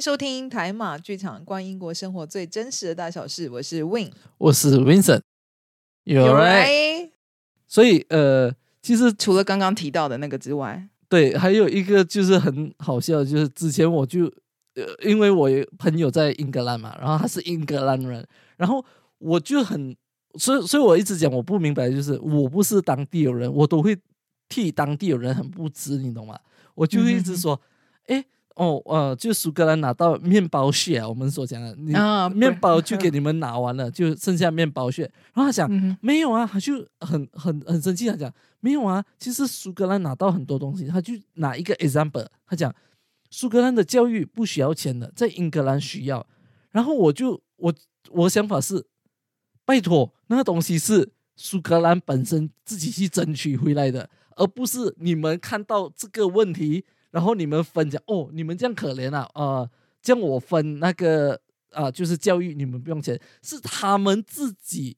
迎收听台马剧场，观英国生活最真实的大小事。我是 Win，我是 Vincent，有 right。所以呃，其实除了刚刚提到的那个之外，对，还有一个就是很好笑，就是之前我就呃，因为我朋友在英格兰嘛，然后他是英格兰人，然后我就很，所以所以我一直讲我不明白，就是我不是当地有人，我都会替当地有人很不值，你懂吗？我就一直说，哎。哦，呃，就苏格兰拿到面包屑啊，我们所讲的，你面包就给你们拿完了，就剩下面包屑。然后他讲没有啊，他就很很很生气，他讲没有啊，其实苏格兰拿到很多东西，他就拿一个 example，他讲苏格兰的教育不需要钱的，在英格兰需要。然后我就我我的想法是，拜托，那个东西是苏格兰本身自己去争取回来的，而不是你们看到这个问题。然后你们分讲哦，你们这样可怜啊，呃，这样我分那个啊，就是教育你们不用钱，是他们自己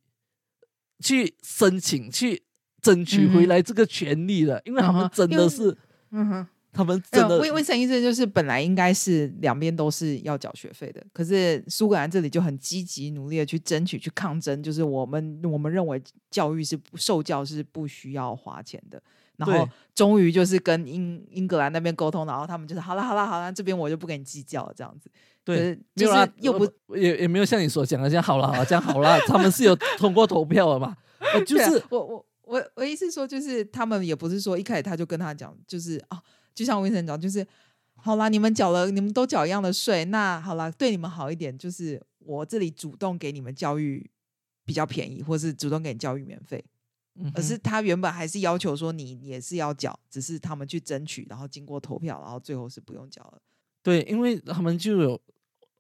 去申请去争取回来这个权利的，因为他们真的是，嗯哼，他们真的。为为什么意思就是本来应该是两边都是要缴学费的，可是苏格兰这里就很积极努力的去争取去抗争，就是我们我们认为教育是受教是不需要花钱的。然后终于就是跟英英格兰那边沟通，然后他们就是好了好了好了，这边我就不跟你计较了，这样子。对，就是又不也也没有像你所讲的这样好了好了这样好了，他们是有通过投票了嘛？就是我我我我意思说，就是他们也不是说一开始他就跟他讲，就是啊，就像魏先生讲，就是好啦，你们缴了，你们都缴一样的税，那好啦，对你们好一点，就是我这里主动给你们教育比较便宜，或是主动给你教育免费。而是他原本还是要求说你也是要缴，只是他们去争取，然后经过投票，然后最后是不用缴了。对，因为他们就有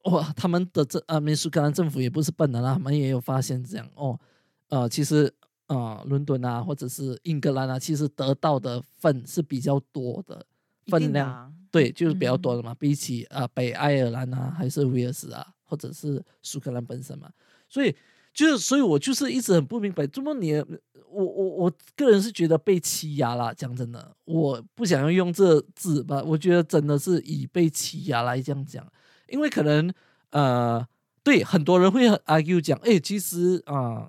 哇，他们的政啊，美苏格兰政府也不是笨的啦，他们也有发现这样哦，呃，其实啊，伦敦啊，或者是英格兰啊，其实得到的份是比较多的分量，对，就是比较多的嘛，比起啊北爱尔兰啊，还是威尔士啊，或者是苏格兰本身嘛，所以就是，所以我就是一直很不明白，怎么你。我我我个人是觉得被欺压啦，讲真的，我不想要用这字吧。我觉得真的是以被欺压来这样讲，因为可能呃，对很多人会 argue 讲，哎，其实啊，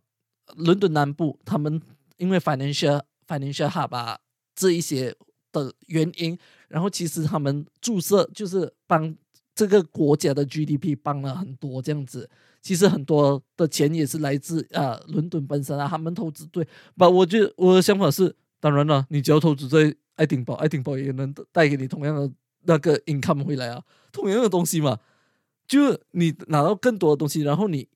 伦敦南部他们因为 financial financial hub 这一些的原因，然后其实他们注射就是帮这个国家的 GDP 帮了很多这样子。其实很多的钱也是来自啊伦敦本身啊，他们投资对，不，我觉得我的想法是，当然了，你只要投资在爱丁堡，爱丁堡也能带给你同样的那个 income 回来啊，同样的东西嘛，就你拿到更多的东西，然后你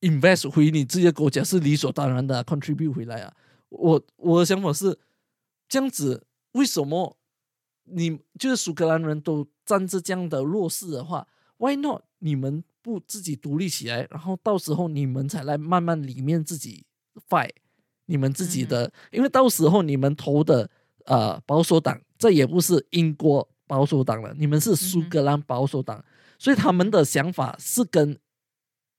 invest 回你自己的国家是理所当然的 contribute 回来啊。我我的想法是这样子，为什么你就是苏格兰人都站着这样的弱势的话，Why not 你们？不自己独立起来，然后到时候你们才来慢慢里面自己 fight 你们自己的，因为到时候你们投的呃保守党，这也不是英国保守党了，你们是苏格兰保守党，所以他们的想法是跟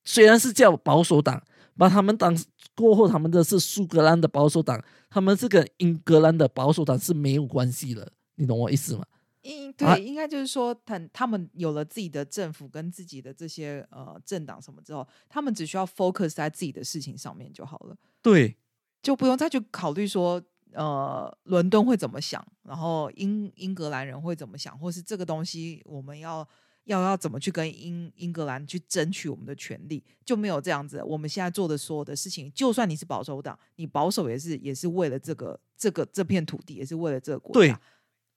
虽然是叫保守党，把他们当过后他们的是苏格兰的保守党，他们是跟英格兰的保守党是没有关系的，你懂我意思吗？应对，应该就是说，他他们有了自己的政府跟自己的这些呃政党什么之后，他们只需要 focus 在自己的事情上面就好了。对，就不用再去考虑说，呃，伦敦会怎么想，然后英英格兰人会怎么想，或是这个东西我们要要要怎么去跟英英格兰去争取我们的权利，就没有这样子。我们现在做的所有的事情，就算你是保守党，你保守也是也是为了这个这个这片土地，也是为了这个国家。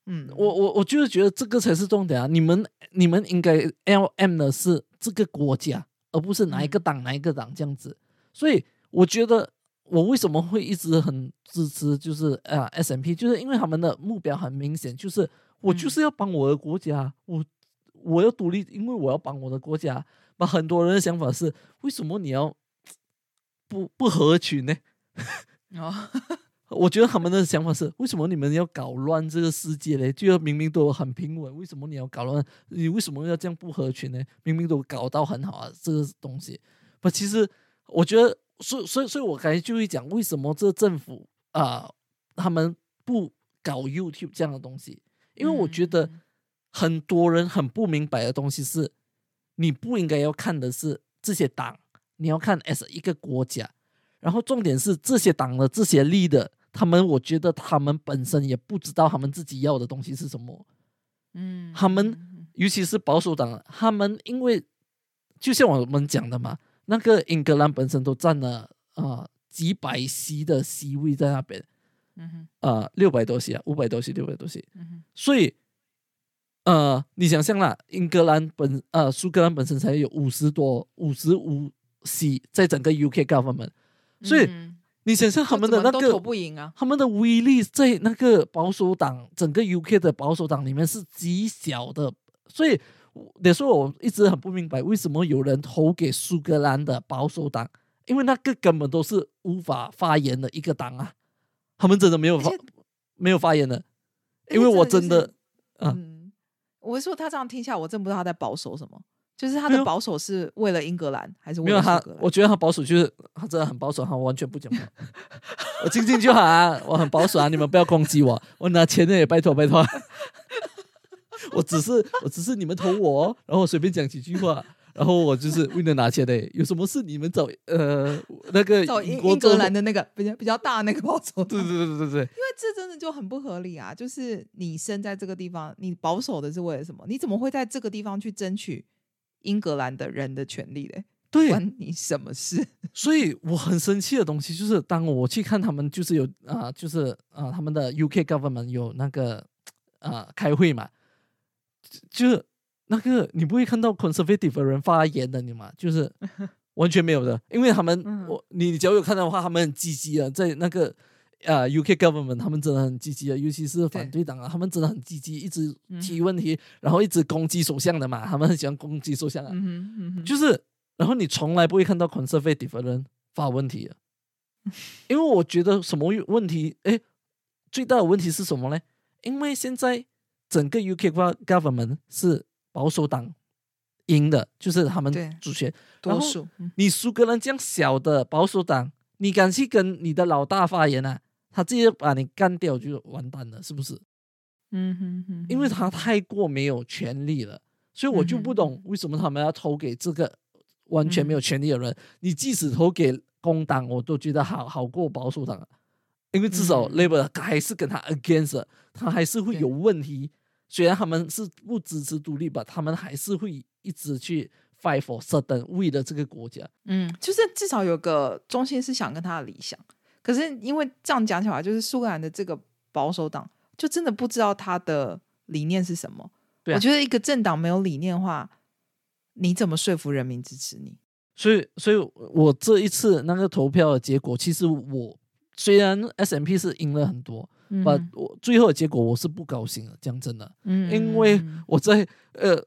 嗯，我我我就是觉得这个才是重点啊！你们你们应该 L M 的是这个国家，而不是哪一个党哪一个党这样子。所以我觉得我为什么会一直很支持，就是啊 S M P，就是因为他们的目标很明显，就是我就是要帮我的国家，我我要独立，因为我要帮我的国家。把很多人的想法是，为什么你要 不不合群呢？哦。我觉得他们的想法是：为什么你们要搞乱这个世界嘞？就要明明都很平稳，为什么你要搞乱？你为什么要这样不合群呢？明明都搞到很好啊，这个东西。不，其实我觉得，所所以所以，我刚才就会讲，为什么这政府啊，他们不搞 YouTube 这样的东西？因为我觉得很多人很不明白的东西是，你不应该要看的是这些党，你要看 as 一个国家。然后重点是这些党的这些力的，他们我觉得他们本身也不知道他们自己要的东西是什么。嗯，他们嗯尤其是保守党，他们因为就像我们讲的嘛，那个英格兰本身都占了啊、几百席的席位在那边，嗯哼。啊六百多席啊，五百多席，六百多席，嗯哼。所以呃你想象啦，英格兰本呃苏格兰本身才有五十多五十五席在整个 UK government，所以嗯你想象他们的那个投不赢啊。他们的威力在那个保守党整个 UK 的保守党里面是极小的，所以有时候我一直很不明白为什么有人投给苏格兰的保守党，因为那个根本都是无法发言的一个党啊，他们真的没有发没有发言的，因为我真的嗯，我是说他这样听下来，我真不知道他在保守什么。就是他的保守是为了英格兰，还是为了苏格，兰？我觉得他保守就是他真的很保守，他完全不讲话，我静静就好啊，我很保守啊，你们不要攻击我，我拿钱的也拜托拜托，我只是我只是你们投我哦，然后我随便讲几句话，然后我就是为了拿钱的，有什么事你们找呃那个找英英格兰的那个比较比较大的那个保守，对对对对对对，因为这真的就很不合理啊！就是你生在这个地方，你保守的是为了什么？你怎么会在这个地方去争取英格兰的人的权利嘞？对，关你什么事？所以我很生气的东西就是，当我去看他们，就是有啊、就是啊、他们的 UK government 有那个啊、开会嘛，就是那个你不会看到 conservative 的人发言的，你嘛，就是 完全没有的，因为他们、嗯我你只要有看到的话，他们很积极啊，在那个。啊、u k government 他们真的很积极啊，尤其是反对党啊，他们真的很积极，一直提嗯问题，然后一直攻击首相的嘛，他们很喜欢攻击首相啊。嗯嗯，就是，然后你从来不会看到 conservative 的人发问题的，因为我觉得什么问题，哎，最大的问题是什么呢？因为现在整个 UK gov- government 是保守党赢的，就是他们主权。然后多数。嗯你苏格兰这样小的保守党，你敢去跟你的老大发言啊？他直接把你干掉就完蛋了，是不是？嗯哼哼，因为他太过没有权利了，所以我就不嗯懂为什么他们要投给这个完全没有权利的人。你即使投给工党，我都觉得好好过保守党啊，因为至少嗯 Labour 还是跟他 against，他还是会有问题。虽然他们是不支持独立吧，他们还是会一直去 fight for certain 为了这个国家。嗯，就是至少有个中心思想跟他的理想。可是因为这样讲起来，就是苏格兰的这个保守党，就真的不知道他的理念是什么。对啊我觉得一个政党没有理念的话，你怎么说服人民支持你？所以，所以我这一次那个投票的结果，其实我虽然 S M P 是赢了很多，嗯把、我最后的结果我是不高兴的，讲真的。嗯因为嗯我在呃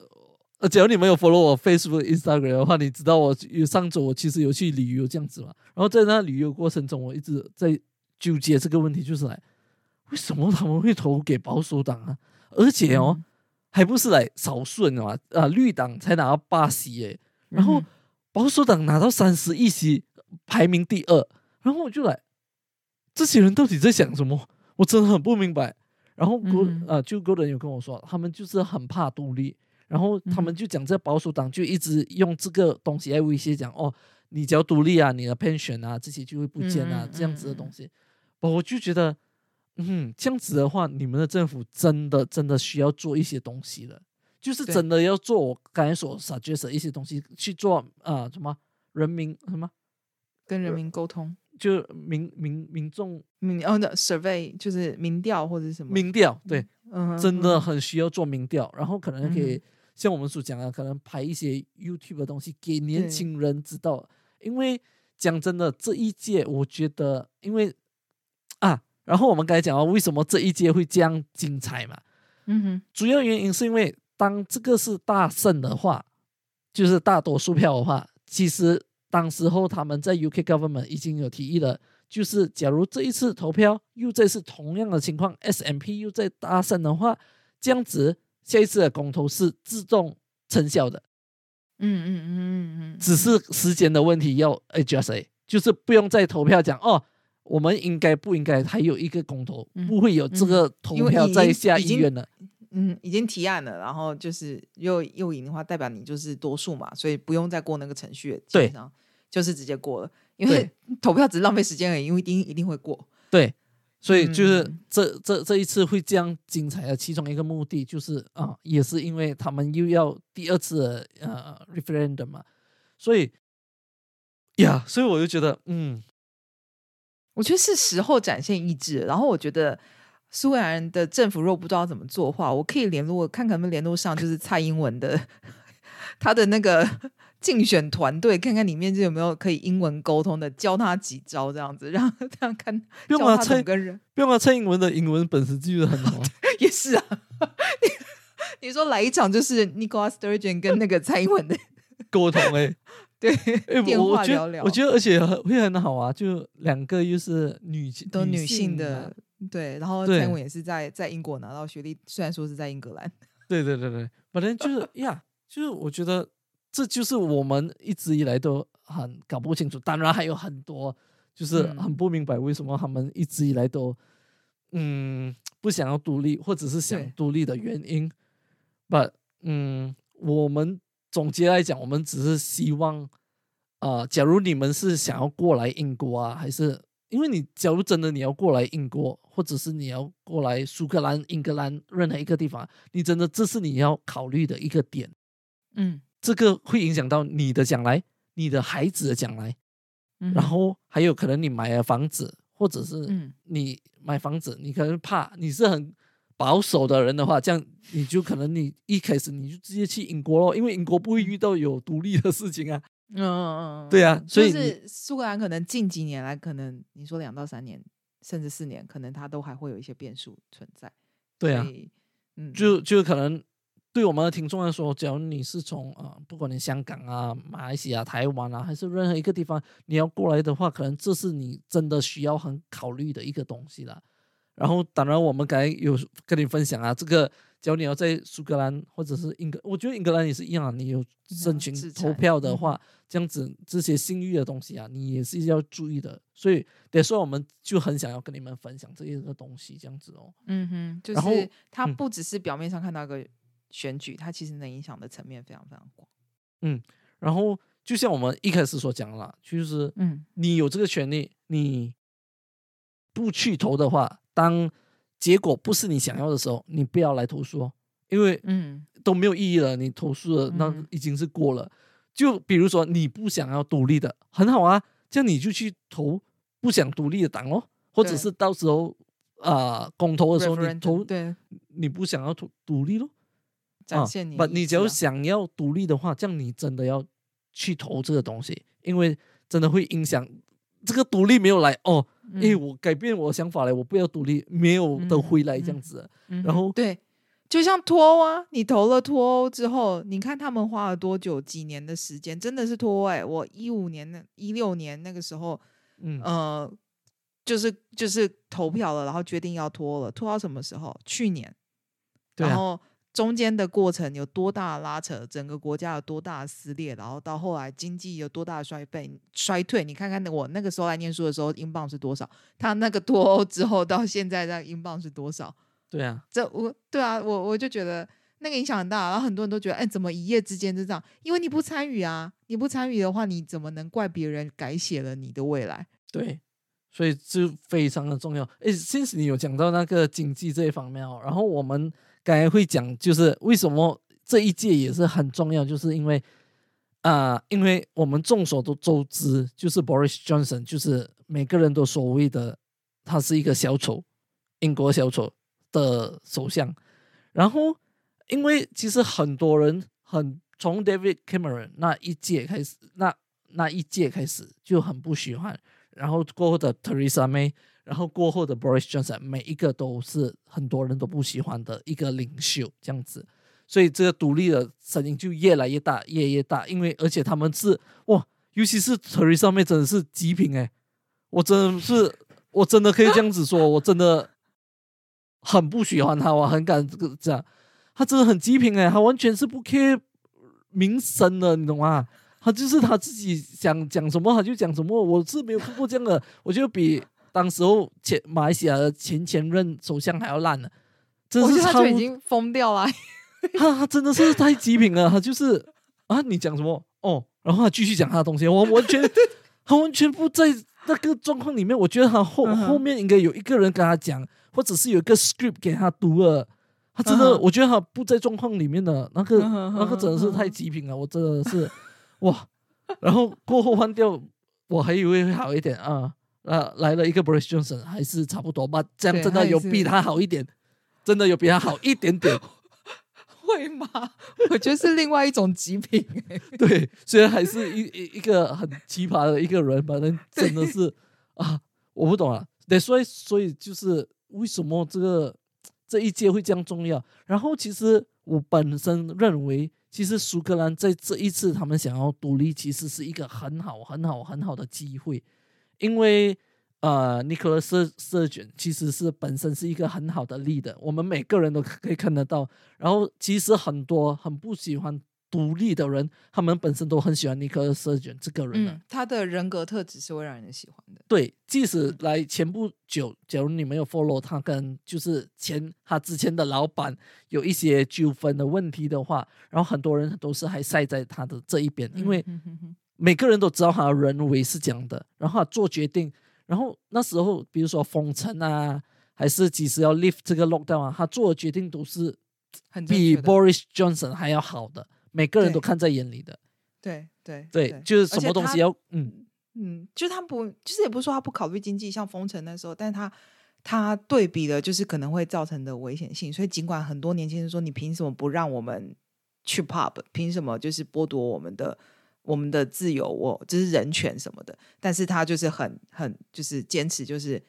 呃，假如你们有 follow 我 Facebook、Instagram 的话，你知道我有上周我其实有去旅游这样子嘛。然后在那旅游过程中，我一直在纠结这个问题，就是来为什么他们会投给保守党啊？而且哦，嗯还不是来少数人嘛，啊，绿党才拿到八席耶，然后嗯保守党拿到三十一席，排名第二。然后我就来，这些人到底在想什么？我真的很不明白。然后国嗯呃，就个人有跟我说，他们就是很怕独立，然后他们嗯。就讲这保守党就一直用这个东西来威胁讲，哦，你只要独立啊，你的 pension 啊这些就会不见啊，这样子的嗯东西。我就觉得，嗯，这样子的话，你们的政府真的真的需要做一些东西了，就是真的要做我刚才所 suggest 的一些东西去做啊、什么人民什么？跟人民沟通，就民民民众民哦的 survey 就是民调或者是什么，民调，对，嗯真的嗯很需要做民调，然后可能可以、嗯像我们所讲的，可能拍一些 YouTube 的东西给年对。轻人知道，因为讲真的，这一届我觉得，因为啊，然后我们刚才讲到为什么这一届会这样精彩嘛，嗯哼。主要原因是因为当这个是大胜的话，就是大多数票的话，其实当时候他们在 UK government 已经有提议了，就是假如这一次投票又再是同样的情况，SMP 又再大胜的话，这样子下一次的公投是自动生效的，嗯嗯嗯嗯嗯，只是时间的问题要 adjust，就是不用再投票讲哦。我们应该不应该还有一个公投，嗯不会有这个投票在下议院了。嗯已经提案了，然后就是又又赢的话，代表你就是多数嘛，所以不用再过那个程序，对就是直接过了，因为投票只是浪费时间而已，因为一定一定会过。对，所以就是嗯这、这这一次会这样精彩的其中一个目的就是啊，也是因为他们又要第二次的呃 referendum 嘛，所以呀，所以我就觉得嗯，我觉得是时候展现意志。然后我觉得苏格兰的政府若不知道怎么做的话，我可以联络看看能不能联络上，就是蔡英文的 他的那个竞选团队，看看里面就有没有可以英文沟通的，教他几招这样子，让这样看不用啊，蔡跟人。不用啊，蔡英文的英文本事就是很好啊，也是啊。你你说来一场就是 Nicola Sturgeon 跟那个蔡英文的 沟通哎、对哎、电我我觉得话聊聊，我觉得而且很会很好啊，就两个又是女都女性的，对，然后蔡英文也是在在英国拿到学历，虽然说是在英格兰，对对对对，反正就是呀，就是我觉得这就是我们一直以来都很搞不清楚，当然还有很多就是很嗯。不明白为什么他们一直以来都嗯不想要独立，或者是想对。独立的原因。But 嗯，我们总结来讲，我们只是希望，呃，假如你们是想要过来英国啊，还是因为你假如真的你要过来英国，或者是你要过来苏格兰、英格兰任何一个地方，你真的这是你要考虑的一个点，嗯，这个会影响到你的将来，你的孩子的将来，嗯然后还有可能你买了房子，或者是嗯。你买房子，你可能怕你是很保守的人的话，这样你就可能你一开始你就直接去英国咯，因为英国不会遇到有独立的事情啊。嗯嗯嗯，对啊嗯所以是苏格兰可能近几年来，可能你说两到三年，甚至四年，可能它都还会有一些变数存在。对啊。嗯，就就可能对我们的听众来说，假如你是从啊、呃不管你香港啊、马来西亚、台湾啊，还是任何一个地方你要过来的话，可能这是你真的需要很考虑的一个东西啦。然后，当然我们刚才有跟你分享啊，这个假如你要在苏格兰或者是英格，我觉得英格兰也是一样啊，你有申请投票的话，这样子这些信誉的东西啊，你也是要注意的。所以，得说我们就很想要跟你们分享这一个东西，这样子哦。嗯哼，就是它嗯不只是表面上看到一个选举，它其实能影响的层面非常非常广。嗯然后就像我们一开始所讲的啦，就是嗯你有这个权利，你不去投的话，当结果不是你想要的时候，你不要来投诉哦，因为嗯都没有意义了。你投诉了，那嗯已经是过了。就比如说你不想要独立的，很好啊，这样你就去投不想独立的党哦，或者是到时候啊、公投的时候你投对你不想要独独立咯。展现你不，你只要想要独立的话，这样你真的要去投这个东西，因为真的会影响这个独立没有来哦，哎，嗯我改变我的想法了，我不要独立，没有的嗯回来这样嗯子。嗯然后对，就像脱欧啊，你投了脱欧之后，你看他们花了多久？几年的时间，真的是脱欧哎、我一五年、那一六年那个时候，嗯，呃，就是就是投票了，然后决定要脱了，脱到什么时候？去年，对啊，然后中间的过程有多大的拉扯，整个国家有多大的撕裂，然后到后来经济有多大的衰败衰退。你看看我那个时候来念书的时候，英镑是多少？他那个脱欧之后到现在，那英镑是多少？对啊，这我对啊，我我就觉得那个影响很大，然后很多人都觉得，哎，怎么一夜之间就这样？因为你不参与啊，你不参与的话，你怎么能怪别人改写了你的未来？对，所以这非常的重要。诶，其实你有讲到那个经济这一方面哦，然后我们刚才会讲，就是为什么这一届也是很重要，就是因为啊、因为我们众所都周知，就是 Boris Johnson，就是每个人都所谓的他是一个小丑，英国小丑的首相。然后，因为其实很多人很从 David Cameron 那一届开始，那那一届开始就很不喜欢，然后过后的 Theresa May，然后过后的 Boris Johnson，每一个都是很多人都不喜欢的一个领袖这样子，所以这个独立的声音就越来越大，越来越大，因为而且他们是哇，尤其是 Terry 上面真的是极品哎，我真的是我真的可以这样子说，我真的很不喜欢他，我很敢这个这样，他真的很极品哎，他完全是不 care 名声的，你懂吗？他就是他自己想讲什么他就讲什么，我是没有看过这样的，我觉得比当时候前马来西亚的前前任首相还要烂呢。我觉真是超得他就已经疯掉了。他他真的是太极品了，他就是啊，你讲什么哦，然后他继续讲他的东西，我完全 他完全不在那个状况里面。我觉得他后、后面应该有一个人跟他讲，或者是有一个 script 给他读了。他真的，我觉得他不在状况里面的那个、那个真的是太极品了，我真的是哇！然后过后换掉，我还以为会好一点啊，啊来了一个 Boris Johnson，还是差不多吧，这样对真的有比他好一点，真的有比他好一点点。会吗？我觉得是另外一种极品、欸。对，虽然还是一一一个很奇葩的一个人反正 真的是啊，我不懂啊。对，所以所以就是为什么这个这一届会这样重要？然后其实我本身认为，其实苏格兰在这一次他们想要独立，其实是一个很好很好很好的机会，因为。呃，尼克勒斯瑟卷其实是本身是一个很好的 leader，我们每个人都可以看得到。然后其实很多很不喜欢独立的人，他们本身都很喜欢尼克勒斯瑟卷这个人的。嗯，他的人格特质是会让人喜欢的。对，即使来前不久，假如你没有 follow 他跟就是前他之前的老板有一些纠纷的问题的话，然后很多人都是还晒在他的这一边，因为每个人都知道他的人为是这样的，然后他做决定，然后那时候比如说封城啊，还是几时要 lift 这个 lockdown 啊，他做的决定都是很比 Boris Johnson 还要好的，每个人都看在眼里的。对对对，就是什么东西要嗯，嗯，就是他不，就是也不是说他不考虑经济，像封城那时候，但是他他对比的就是可能会造成的危险性，所以尽管很多年轻人说你凭什么不让我们去 pub，凭什么就是剥夺我们的我们的自由，我就是人权什么的，但是他就是很很就是坚持，就是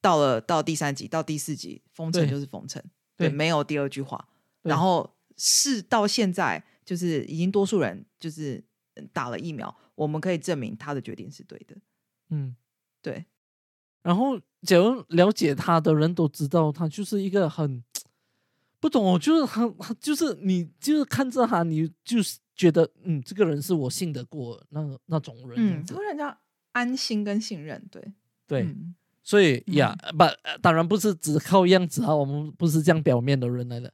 到了到第三集到第四集封城就是封城，对，对没有第二句话，然后是到现在就是已经多数人就是嗯打了疫苗，我们可以证明他的决定是对的。嗯，对，然后假如了解他的人都知道，他就是一个很 不懂哦，就是他他就是你就是看着他，你就是觉得嗯，这个人是我信得过那那种人嗯，子，会让人家安心跟信任。对，对，嗯所以呀，不、呃当然不是只靠样子啊，我们不是这样表面的人来的，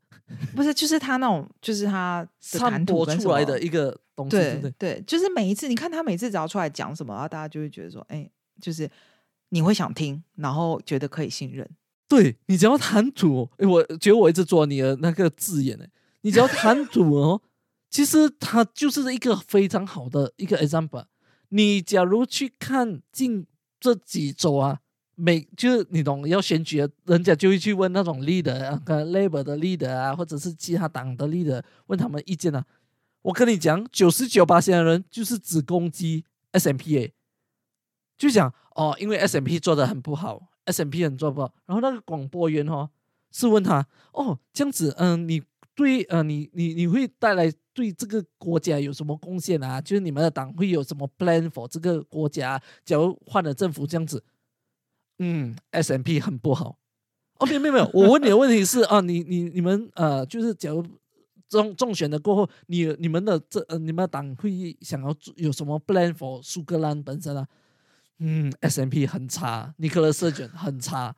不是，就是他那种，就是他谈吐出来的一个东西，对对就是每一次，你看他每次只要出来讲什么，然后大家就会觉得说，哎，就是你会想听，然后觉得可以信任。对你只要谈吐，诶我觉得我一直做你的那个字眼呢，你只要谈吐哦，其实它就是一个非常好的一个 example。你假如去看近这几周啊，每就是你懂要选举，人家就会去问那种 leader 啊，跟 Labor 的 leader 啊，或者是其他党的 leader，问他们意见啊。我跟你讲，九十九八线的人就是只攻击 S M P A，就讲哦，因为 S M P 做的很不好，S M P 很做不好。然后那个广播员哦，是问他哦，这样子，嗯，你对呃，你你你会带来对这个国家有什么贡献啊？就是你们的党会有什么 plan for 这个国家？假如换了政府这样子，嗯，S M P 很不好。哦，没有没有没有，我问你的问题是啊，你你你们呃，就是假如中中选的过后，你你们的这呃，你们的党会想要做有什么 plan for 苏格兰本身啊？嗯，S M P 很差，尼克勒瑟卷很差，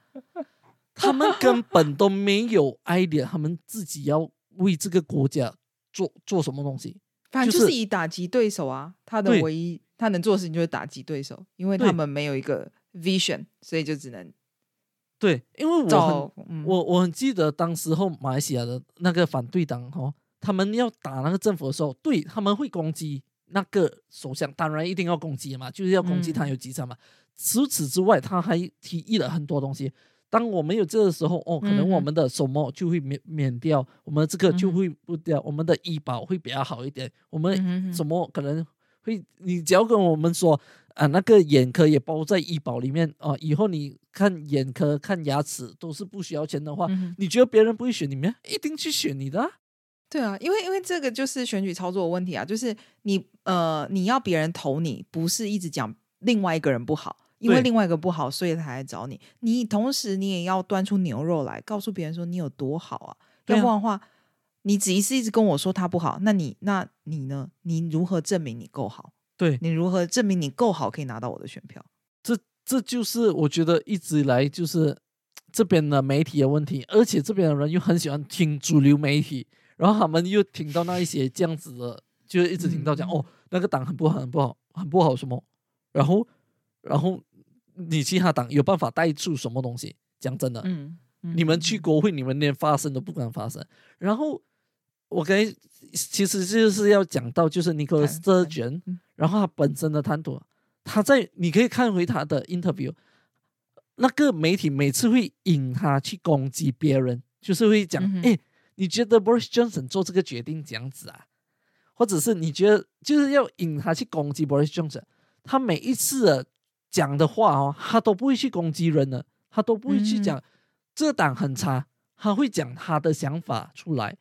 他们根本都没有 idea，他们自己要为这个国家做做什么东西。反正就就是是以打击对手啊，他的唯一他能做的事情就是打击对手，因为他们没有一个 vision，所以就只能对，因为我很嗯我我很记得当时候马来西亚的那个反对党哦，他们要打那个政府的时候，对他们会攻击那个首相，当然一定要攻击嘛，就是要攻击他嗯有几场嘛。除此之外，他还提议了很多东西。当我们有这个时候，哦，可能我们的什么就会免免掉，我们这个就会不掉，我们的医保会比较好一点，我们什么可能会，你只要跟我们说啊，那个眼科也包在医保里面啊，以后你看眼科、看牙齿都是不需要钱的话，嗯你觉得别人不会选你吗？一定去选你的、啊。对啊，因为因为这个就是选举操作的问题啊，就是你呃你要别人投你，不是一直讲另外一个人不好，因为另外一个不好，所以他来找你。你同时你也要端出牛肉来，告诉别人说你有多好啊，啊要不然的话，你只是一直跟我说他不好，那你那你呢？你如何证明你够好？对，你如何证明你够好可以拿到我的选票？这这就是我觉得一直以来就是这边的媒体的问题，而且这边的人又很喜欢听主流媒体，然后他们又听到那一些这样子的，就一直听到讲、嗯哦，那个党很不好，很不好，很不好什么，然后然后你其他党有办法带出什么东西？讲真的，嗯，嗯你们去嗯国会，你们连发声都不敢发声。然后我刚才其实就是要讲到，就是谈 Sturgeon，嗯然后他本身的谈吐，他在你可以看回他的 interview，那个媒体每次会引他去攻击别人，就是会讲，嗯哼哎、你觉得 Boris Johnson 做这个决定这样子啊？或者是你觉得就是要引他去攻击 Boris Johnson，他每一次的讲的话哦，他都不会去攻击人的，他都不会去嗯讲、这个党很差，他会讲他的想法出来，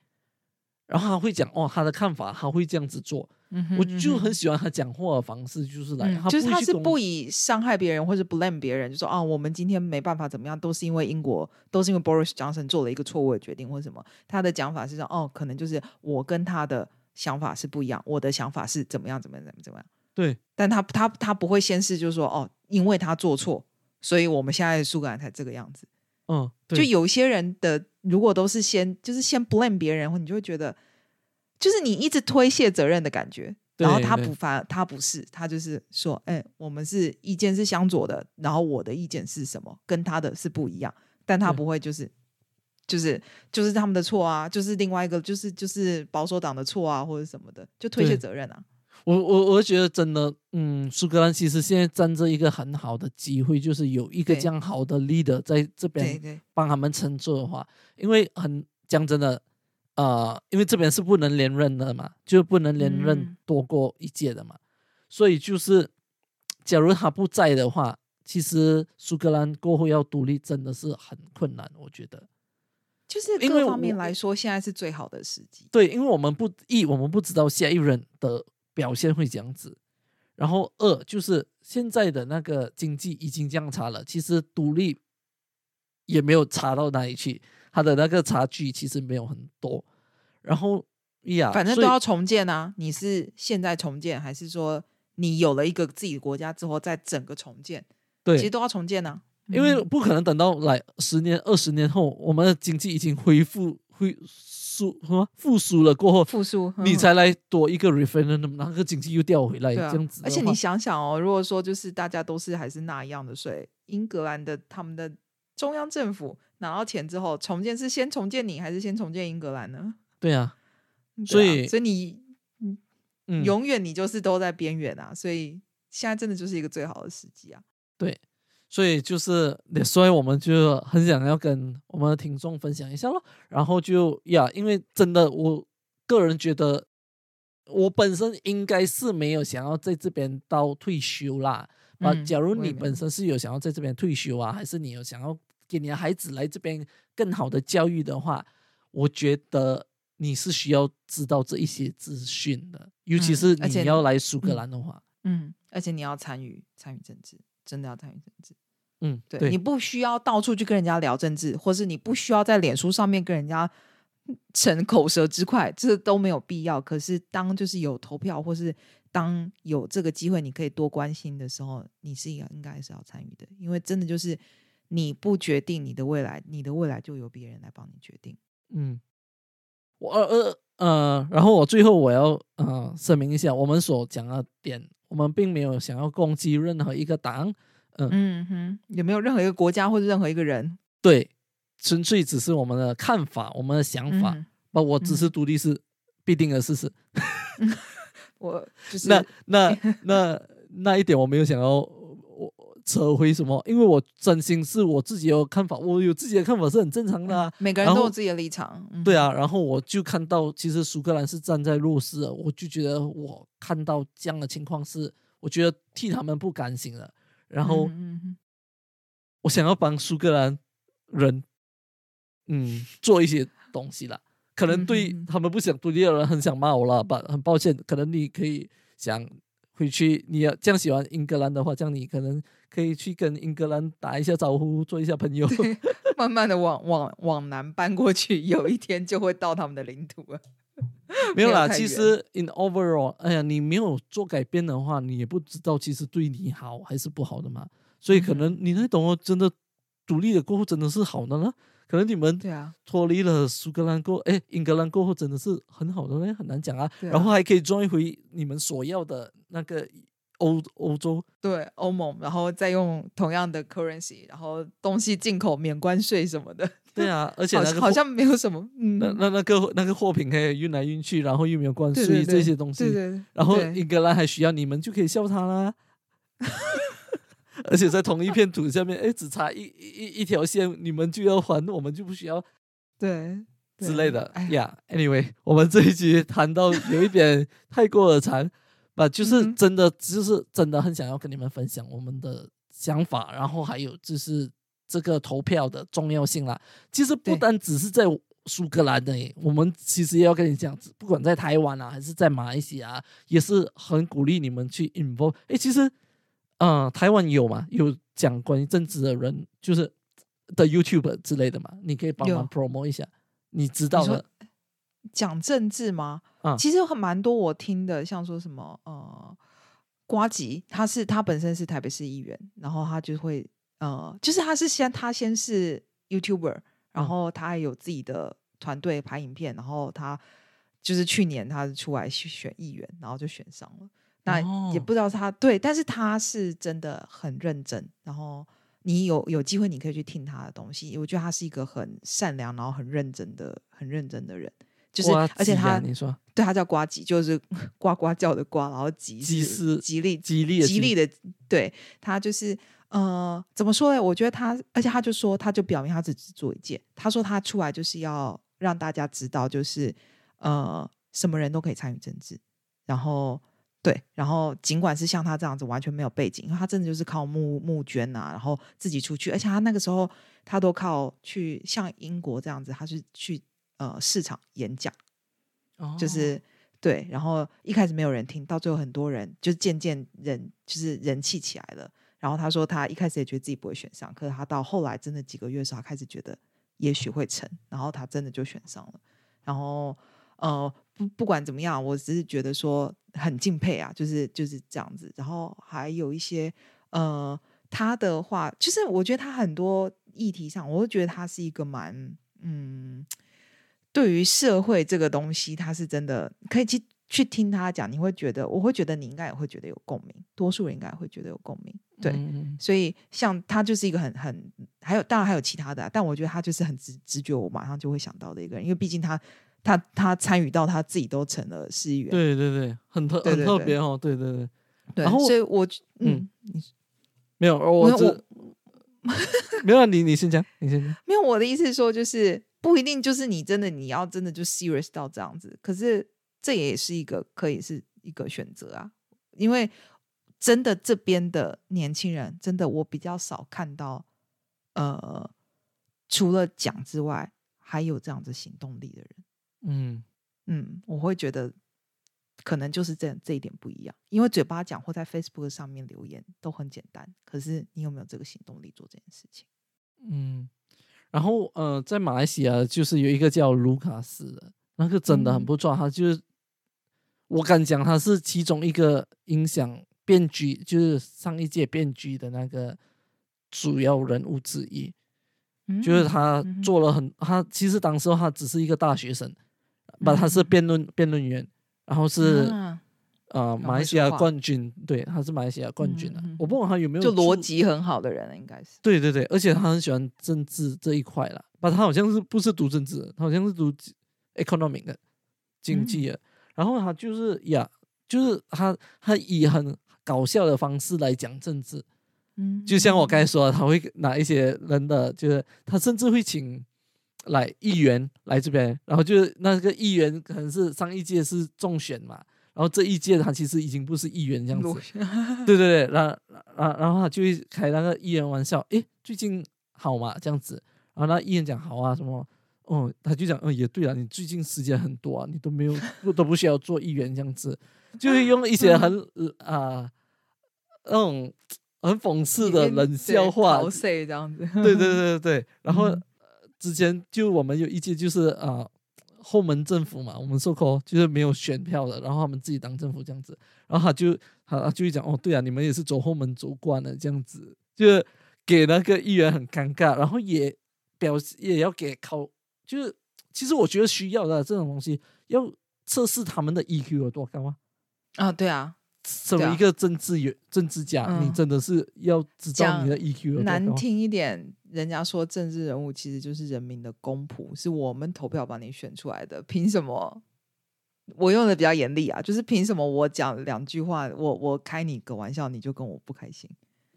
然后他会讲哦他的看法，他会这样子做，嗯哼我就很喜欢他讲话的方式，就是来，嗯，就是他是不以伤害别人或者 blame 别人，就说啊，我们今天没办法怎么样，都是因为英国，都是因为 Boris Johnson 做了一个错误的决定或什么。他的讲法是说，哦，可能就是我跟他的想法是不一样，我的想法是怎么样，怎么样，怎么怎么样。对但他他他不会先是就说，哦，因为他做错，所以我们现在的苏格兰才这个样子。嗯，就有一些人的，如果都是先就是先 blame 别人，你就会觉得，就是你一直推卸责任的感觉。然后他不反，他不是，他就是说，哎、我们是意见是相左的，然后我的意见是什么，跟他的是不一样，但他不会就是就是就是他们的错啊，就是另外一个就是就是保守党的错啊，或者什么的，就推卸对责任啊。我我我觉得真的，嗯，苏格兰其实现在站着一个很好的机会，就是有一个这样好的 leader 在这边，帮他们撑住的话，因为很讲真的，呃，因为这边是不能连任的嘛，就不能连任嗯多过一届的嘛，所以就是，假如他不在的话，其实苏格兰过后要独立真的是很困难，我觉得。就是各方面来说，现在是最好的时机。对，因为我们不一，我们不知道下一任的表现会这样子。然后二就是现在的那个经济已经这样差了，其实独立也没有差到哪里去，它的那个差距其实没有很多。然后呀，反正都要重建啊！你是现在重建，还是说你有了一个自己的国家之后再整个重建？对其实，都要重建啊。因为嗯不可能等到来十年、二十年后，我们的经济已经恢复恢苏什么复苏了过后，复苏，嗯你才来躲一个 referendum，那个经济又掉回来，啊这样子。而且你想想哦，如果说就是大家都是还是那样的税，英格兰的他们的中央政府拿到钱之后重建是先重建你，还是先重建英格兰呢？对啊，对啊所以所以你嗯，永远你就是都在边缘啊，所以现在真的就是一个最好的时机啊。所以就是，所以我们就很想要跟我们的听众分享一下咯。然后就呀，因为真的，我个人觉得，我本身应该是没有想要在这边到退休啦。啊、嗯假如你本身是有想要在这边退休啊，还是你有想要给你的孩子来这边更好的教育的话，我觉得你是需要知道这一些资讯的，尤其嗯是你要来苏格嗯兰的话，嗯，而且你要参与参与政治，真的要参与政治。嗯，对你不需要到处去跟人家聊政治，或是你不需要在脸书上面跟人家逞口舌之快，这都没有必要。可是当就是有投票，或是当有这个机会，你可以多关心的时候，你是要应该是要参与的，因为真的就是你不决定你的未来，你的未来就由别人来帮你决定。嗯，我呃呃呃，然后我最后我要呃声明一下，我们所讲的点，我们并没有想要攻击任何一个党，嗯。哼，也没有任何一个国家或者任何一个人？对，纯粹只是我们的看法，我们的想法，嗯，我支持独立是必定的事实。我就是那那那那一点我没有想要我扯回什么，因为我真心是我自己有看法，我有自己的看法是很正常的、啊。每个人都有自己的立场。嗯对啊，然后我就看到，其实苏格兰是站在弱势的，我就觉得我看到这样的情况是，我觉得替他们不甘心了。然后我想要帮苏格兰人，嗯，做一些东西啦。可能对他们不想独立的人很想骂我了，吧？很抱歉，可能你可以想回去，你要这样喜欢英格兰的话，这样你可能可以去跟英格兰打一下招呼，做一下朋友。慢慢的往往往南搬过去，有一天就会到他们的领土了。没有啦，其实 in overall，哎呀，你没有做改变的话，你也不知道其实对你好还是不好的嘛。所以可能嗯你那懂哦，真的独立了过后真的是好的呢？可能你们对啊，脱离了苏格兰过，哎，英格兰过后真的是很好的呢，很难讲啊。对啊。然后还可以赚回你们所要的那个欧欧洲，对欧盟，然后再用同样的 currency，然后东西进口免关税什么的，对啊，而且好那个货好像没有什么，嗯，那那那个那个货品可以运来运去，然后又没有关税对对对这些东西，对对，然后对。英格兰还需要你们就可以笑他啦。而且在同一片土下面，哎，只差一一一条线，你们就要还，我们就不需要对之类的哎呀。Anyway，我们这一集谈到有一点太过了长，吧，就是真的，就是真的很想要跟你们分享我们的想法，然后还有就是这个投票的重要性啦。其实不单只是在苏格兰的，我们其实也要跟你讲，不管在台湾啊，还是在马来西亚，也是很鼓励你们去 involve。哎，其实，呃，台湾有嘛，有讲关于政治的人，就是的 YouTube 之类的嘛，你可以帮忙 promote 一下，你知道的，讲政治吗？嗯其实很蛮多我听的，像说什么呃，瓜吉，他是他本身是台北市议员，然后他就会呃，就是他是先他先是 YouTuber，然嗯后他还有自己的团队拍影片，然后他就是去年他出来去选议员，然后就选上了。那也哦不知道他对，但是他是真的很认真，然后你有有机会你可以去听他的东西，我觉得他是一个很善良，然后很认真的、很认真的人。就是瓜，而且他你说对他叫呱吉，就是 呱呱叫的呱，然后吉吉是是吉利激励的吉利的，对他就是呃，怎么说呢？我觉得他，而且他就说，他就表明他只只做一件，他说他出来就是要让大家知道，就是呃，什么人都可以参与政治，然后对，然后尽管是像他这样子完全没有背景，因为他真的就是靠募募捐啊，然后自己出去，而且他那个时候他都靠去像英国这样子，他是去呃市场演讲。就哦是对，然后一开始没有人听，到最后很多人就渐渐人就是人气起来了。然后他说他一开始也觉得自己不会选上，可是他到后来真的几个月的时候，他开始觉得也许会成，然后他真的就选上了。然后呃不不管怎么样，我只是觉得说很敬佩啊，就是就是这样子。然后还有一些呃他的话，就是我觉得他很多议题上，我会觉得他是一个蛮嗯。对于社会这个东西，他是真的可以去去听他讲，你会觉得，我会觉得你应该也会觉得有共鸣，多数人应该会觉得有共鸣。对，嗯所以像他就是一个很很，还有当然还有其他的啊、但我觉得他就是很直直觉，我马上就会想到的一个人，因为毕竟他他他参与到他自己都成了市议员，对对对，很特很特别哦，对对对，对然后所以我嗯没有，我我没有啊你你先讲，你先讲，没有我的意思是说，就是不一定就是你真的你要真的就 serious 到这样子，可是这也是一个可以是一个选择啊，因为真的这边的年轻人，真的我比较少看到，呃，除了讲之外，还有这样子行动力的人。嗯嗯，我会觉得可能就是这这一点不一样，因为嘴巴讲或在 Facebook 上面留言都很简单，可是你有没有这个行动力做这件事情？嗯，然后呃，在马来西亚就是有一个叫卢卡斯的，那个真的很嗯不错，他就是我敢讲他是其中一个影响变局，就是上一届变局的那个主要人物之一。就是他做了很，他其实当时他只是一个大学生，把他是嗯辩论辩论员，然后是啊呃马来西亚冠军，对，他是马来西亚冠军啊嗯嗯嗯。我不管他有没有就逻，辑很好的人，应该是。对对对，而且他很喜欢政治这一块啦，把他好像是不是读政治，他好像是读 economic 的经济的，然后他就是呀，就是他他以很搞笑的方式来讲政治，嗯就像我刚才说的，他会拿一些人的，就是他甚至会请来议员来这边，然后就是那个议员可能是上一届是中选嘛，然后这一届他其实已经不是议员这样子，对对对，然然然后他就会开那个议员玩笑，诶，最近好嘛这样子，然后那议员讲好啊什么，哦，他就讲，嗯，也对啊，你最近时间很多啊，你都没有不都不需要做议员这样子，就是用一些很啊、那种很讽刺的冷笑话，这样子。对对对对对，然后、嗯之前就我们有一届就是啊、后门政府嘛，我们说过就是没有选票的，然后他们自己当政府这样子，然后他就他就讲哦，对啊，你们也是走后门走惯了这样子，就是给那个议员很尴尬，然后也表示也要给考，就是其实我觉得需要的这种东西，要测试他们的 EQ 有多高啊。啊，对啊身为一个政治员、政治家，你嗯真的是要知道你的 EQ 难。听一点，人家说政治人物其实就是人民的公仆，是我们投票把你选出来的，凭什么？我用的比较严厉啊，就是凭什么我讲两句话，我我开你个玩笑，你就跟我不开心？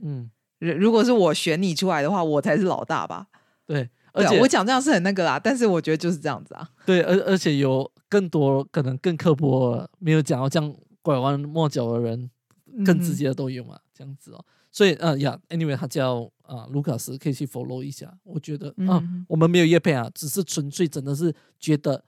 嗯，如如果是我选你出来的话，我才是老大吧？对，而且我讲这样是很那个啦，但是我觉得就是这样子啊。对，而而且有更多可能更刻薄，没有讲到这样拐弯抹角的人，更直嗯接的都有嘛，这样子哦。所以，呃呀，anyway，他叫啊、卢卡斯，可以去 follow 一下。我觉得，啊、嗯我们没有叶配啊，只是纯粹真的是觉得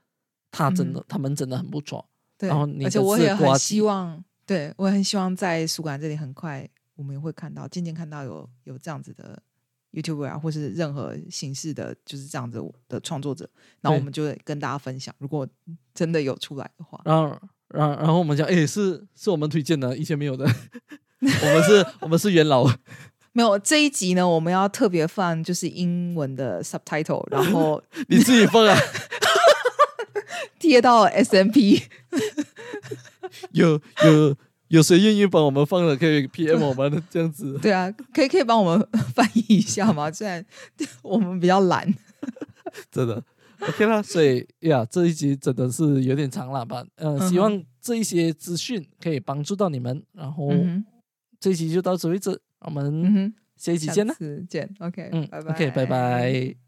他真的，嗯他们真的很不错。对，然后你而且我也很希望，对我很希望在苏格兰这里很快我们也会看到，渐渐看到有有这样子的 YouTuber 啊，或是任何形式的，就是这样子的创作者，然后我们就会跟大家分享，如果真的有出来的话，然后，然后然后我们讲，诶，是是我们推荐的，以前没有的。我们是，我们是元老。没有这一集呢，我们要特别放就是英文的 subtitle，然后 你自己放啊，贴到 SMP。有有有谁愿意帮我们放的，可以 PM 我们这样子。对啊，可以可以帮我们翻译一下吗？虽然我们比较懒。真的 OK 啦，所以呀，这一集真的是有点长了吧？呃，嗯希望这一些资讯可以帮助到你们。然后嗯这一集就到此为止，我们，下一集见啦。下次见。OK，嗯拜拜。，OK，拜拜。